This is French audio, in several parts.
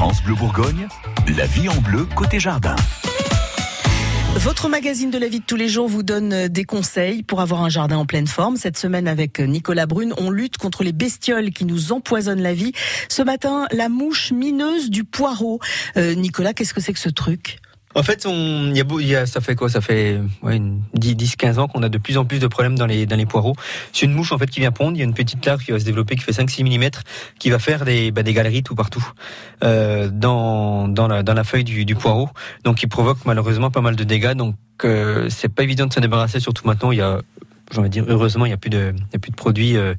France Bleu Bourgogne, la vie en bleu côté jardin. Votre magazine de la vie de tous les jours vous donne euh, des conseils pour avoir un jardin en pleine forme. Cette semaine, avec euh, Nicolas Brune, on lutte contre les bestioles qui nous empoisonnent la vie. Ce matin, la mouche mineuse du poireau. Euh, Nicolas, qu'est-ce que c'est que ce truc? En fait, on, y a, y a, ça fait quoi? Ça fait ouais, 10-15 ans qu'on a de plus en plus de problèmes dans les, dans les poireaux. C'est une mouche en fait qui vient pondre. Il y a une petite larve qui va se développer qui fait 5-6 mm, qui va faire des, bah, des galeries tout partout euh, dans, la, feuille du, poireau. Donc, qui provoque malheureusement pas mal de dégâts. Donc, euh, c'est pas évident de s'en débarrasser. Surtout maintenant, il y a, j'ai envie de dire, heureusement, il y a plus de, y a plus de produits. Euh,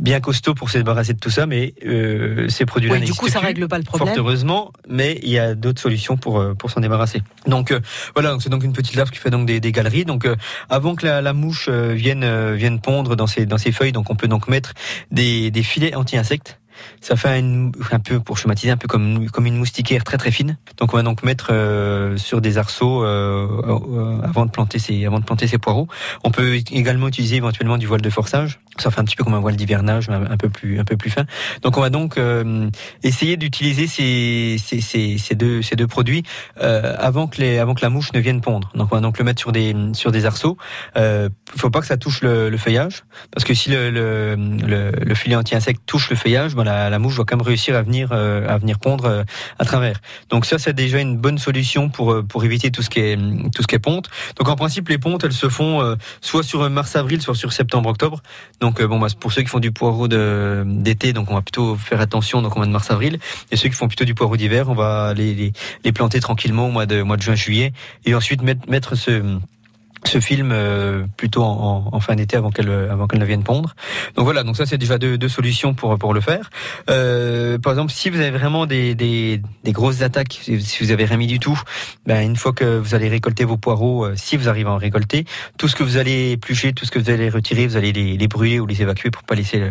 bien costaud pour se débarrasser de tout ça, mais euh, ces produits-là oui, Du coup, ça plus, règle pas le problème. Fort heureusement, mais il y a d'autres solutions pour euh, pour s'en débarrasser. Donc euh, voilà, c'est donc une petite larve qui fait donc des, des galeries. Donc euh, avant que la, la mouche euh, vienne euh, vienne pondre dans ses dans ses feuilles, donc on peut donc mettre des, des filets anti-insectes ça fait une, un peu pour schématiser un peu comme comme une moustiquaire très très fine. Donc on va donc mettre euh, sur des arceaux euh, euh, avant de planter ces avant de planter ces poireaux. On peut également utiliser éventuellement du voile de forçage. Ça fait un petit peu comme un voile d'hivernage, un peu plus un peu plus fin. Donc on va donc euh, essayer d'utiliser ces, deux produits euh, avant que la mouche ne vienne pondre. Donc on va donc le mettre sur des sur des arceaux. Euh, faut pas que ça touche le, feuillage parce que si le le, le, le filet anti-insecte touche le feuillage, ben la, mouche va quand même réussir à venir euh, pondre à travers. Donc ça c'est déjà une bonne solution pour éviter tout ce qui est tout ponte. Donc en principe les pontes elles se font soit sur mars avril soit sur septembre octobre. Donc bon bah, pour ceux qui font du poireau d'été donc on va plutôt faire attention donc au mois de mars avril. Et ceux qui font plutôt du poireau d'hiver on va les, planter tranquillement au mois de mois de juin juillet. Et ensuite mettre ce ce film euh, plutôt en, fin d'été avant qu'elle avant qu'elle ne vienne pondre. Donc voilà, donc ça c'est déjà deux, solutions pour pour le faire. Euh, par exemple, si vous avez vraiment des, des, grosses attaques, si vous avez rien mis du tout, ben une fois que vous allez récolter vos poireaux, euh, si vous arrivez à en récolter, tout ce que vous allez éplucher, tout ce que vous allez retirer, vous allez les, brûler ou les évacuer pour pas laisser le,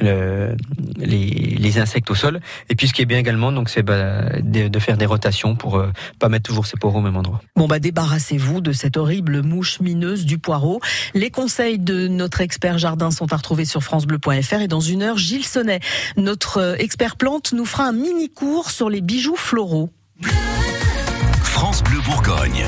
le, les, les, insectes au sol. Et puis ce qui est bien également, donc c'est bah, de, de, faire des rotations pour euh, pas mettre toujours ses poireaux au même endroit. Bon bah débarrassez-vous de cette horrible mineuse du poireau. Les conseils de notre expert jardin sont à retrouver sur francebleu.fr et dans une heure, Gilles Sonnet, notre euh, expert plante, nous fera un mini cours sur les bijoux floraux. France Bleu Bourgogne.